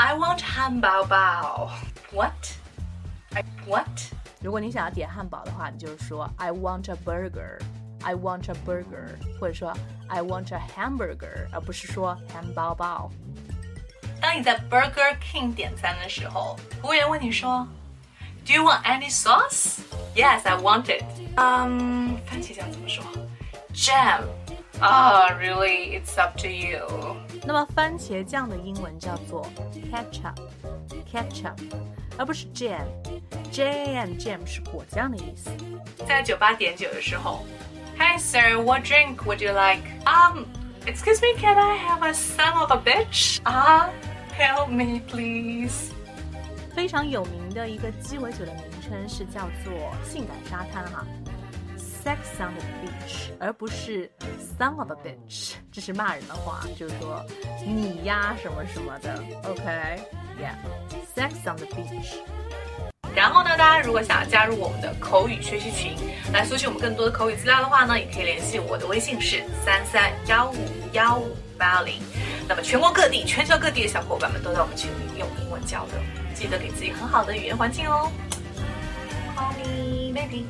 I want 汉堡包。What? I what? 如果你想要点汉堡的话，你就是说 I want a burger。I want a burger，或者说 I want a hamburger，而不是说汉堡包。当你在 Burger King 点餐的时候，服务员问你说，Do you want any sauce? Yes, I want it. 嗯，番茄酱怎么说？Jam. Ah, really? It's up to you. 那么番茄酱的英文叫做 ketchup，ketchup，而不是 jam。jam jam 是果酱的意思。在酒吧点酒的时候，Hi sir, what drink would you like? Um, excuse me, can I have a son of a bitch? Ah, help me please. 非常有名的一个鸡尾酒的名称是叫做性感沙滩哈 ，Sex on the beach，而不是 son of a bitch，这是骂人的话，就是说你呀什么什么的，OK，Yeah，Sex on the beach。然后呢，大家如果想要加入我们的口语学习群，来索取我们更多的口语资料的话呢，也可以联系我的微信是三三幺五幺五八零。那么全国各地、全球各地的小伙伴们都在我们群里用英文交流，记得给自己很好的语言环境哦。Call me baby.